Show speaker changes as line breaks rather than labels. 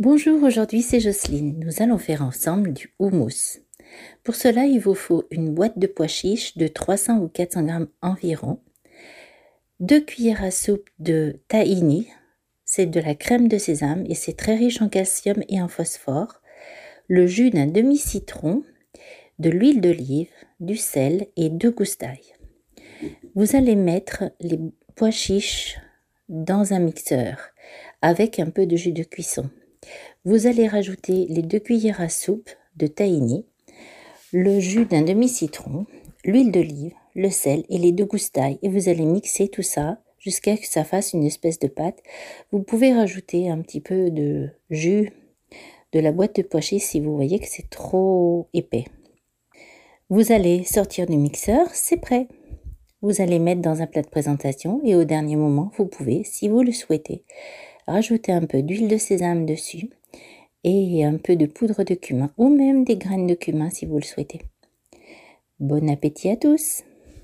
Bonjour, aujourd'hui c'est Jocelyne. Nous allons faire ensemble du houmous. Pour cela, il vous faut une boîte de pois chiches de 300 ou 400 grammes environ, deux cuillères à soupe de tahini, c'est de la crème de sésame et c'est très riche en calcium et en phosphore, le jus d'un demi-citron, de l'huile d'olive, du sel et deux gousses d'ail. Vous allez mettre les pois chiches dans un mixeur avec un peu de jus de cuisson. Vous allez rajouter les deux cuillères à soupe de tahini, le jus d'un demi-citron, l'huile d'olive, le sel et les deux gousses et vous allez mixer tout ça jusqu'à ce que ça fasse une espèce de pâte. Vous pouvez rajouter un petit peu de jus de la boîte de pois si vous voyez que c'est trop épais. Vous allez sortir du mixeur, c'est prêt. Vous allez mettre dans un plat de présentation et au dernier moment, vous pouvez, si vous le souhaitez, rajouter un peu d'huile de sésame dessus et un peu de poudre de cumin ou même des graines de cumin si vous le souhaitez. Bon appétit à tous